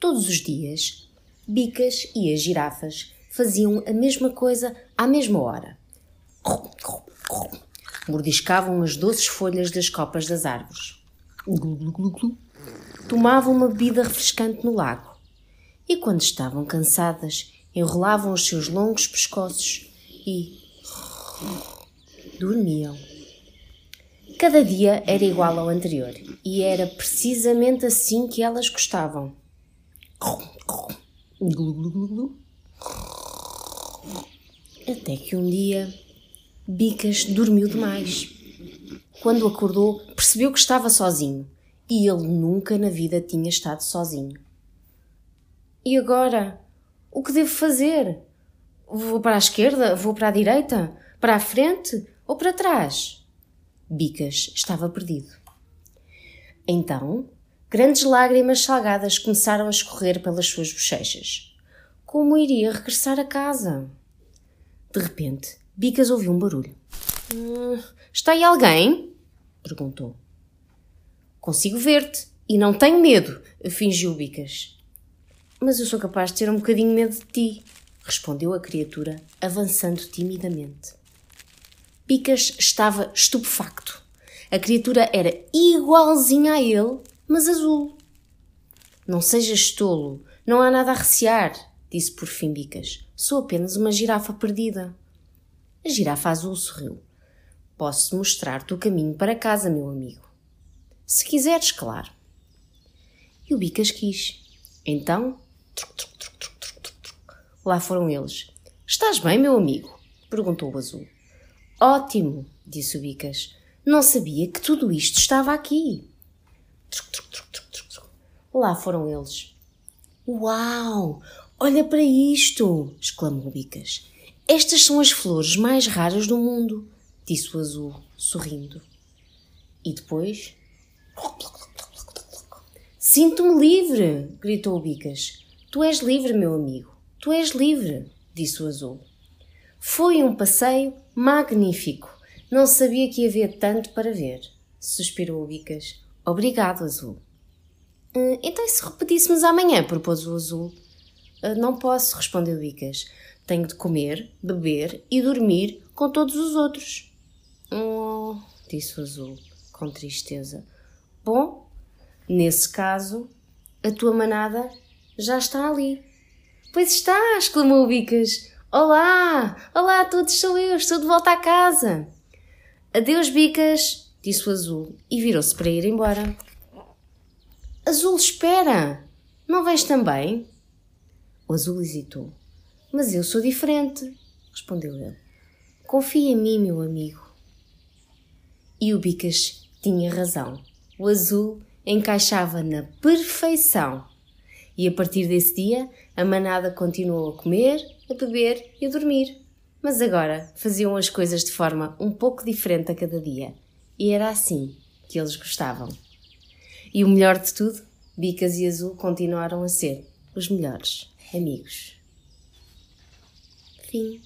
Todos os dias, Bicas e as girafas faziam a mesma coisa à mesma hora. Mordiscavam as doces folhas das copas das árvores. Tomavam uma bebida refrescante no lago. E quando estavam cansadas, enrolavam os seus longos pescoços e dormiam. Cada dia era igual ao anterior e era precisamente assim que elas gostavam. Até que um dia Bicas dormiu demais. Quando acordou, percebeu que estava sozinho e ele nunca na vida tinha estado sozinho. E agora? O que devo fazer? Vou para a esquerda? Vou para a direita? Para a frente ou para trás? Bicas estava perdido. Então, grandes lágrimas salgadas começaram a escorrer pelas suas bochechas. Como iria regressar a casa? De repente, Bicas ouviu um barulho. Hum, está aí alguém? perguntou. Consigo ver-te e não tenho medo, fingiu Bicas. Mas eu sou capaz de ter um bocadinho medo de ti, respondeu a criatura, avançando timidamente. Picas estava estupefacto. A criatura era igualzinha a ele, mas azul. Não sejas tolo, não há nada a recear, disse por fim Bicas. Sou apenas uma girafa perdida. A girafa azul sorriu. Posso mostrar-te o caminho para casa, meu amigo. Se quiseres, claro. E o Bicas quis. Então, truc, truc, truc, lá foram eles. Estás bem, meu amigo? perguntou o azul. Ótimo, disse o Bicas. Não sabia que tudo isto estava aqui. Lá foram eles. Uau! Olha para isto! exclamou o Bicas. Estas são as flores mais raras do mundo, disse o azul, sorrindo. E depois. Sinto-me livre! gritou o Bicas. Tu és livre, meu amigo. Tu és livre, disse o azul. Foi um passeio magnífico. Não sabia que havia tanto para ver. Suspirou o Bicas. Obrigado, Azul. Uh, então, e se repetíssemos amanhã? propôs o Azul. Uh, não posso, respondeu Bicas. Tenho de comer, beber e dormir com todos os outros. Oh, disse o Azul, com tristeza. Bom, nesse caso, a tua manada já está ali. Pois está, exclamou o Bicas. Olá! Olá a todos, sou eu, estou de volta à casa. Adeus, bicas, disse o azul e virou-se para ir embora. Azul, espera! Não vens também? O azul hesitou. Mas eu sou diferente, respondeu ele. Confia em mim, meu amigo. E o Bicas tinha razão. O azul encaixava na perfeição. E a partir desse dia, a manada continuou a comer, a beber e a dormir. Mas agora faziam as coisas de forma um pouco diferente a cada dia. E era assim que eles gostavam. E o melhor de tudo, Bicas e Azul continuaram a ser os melhores amigos. Fim.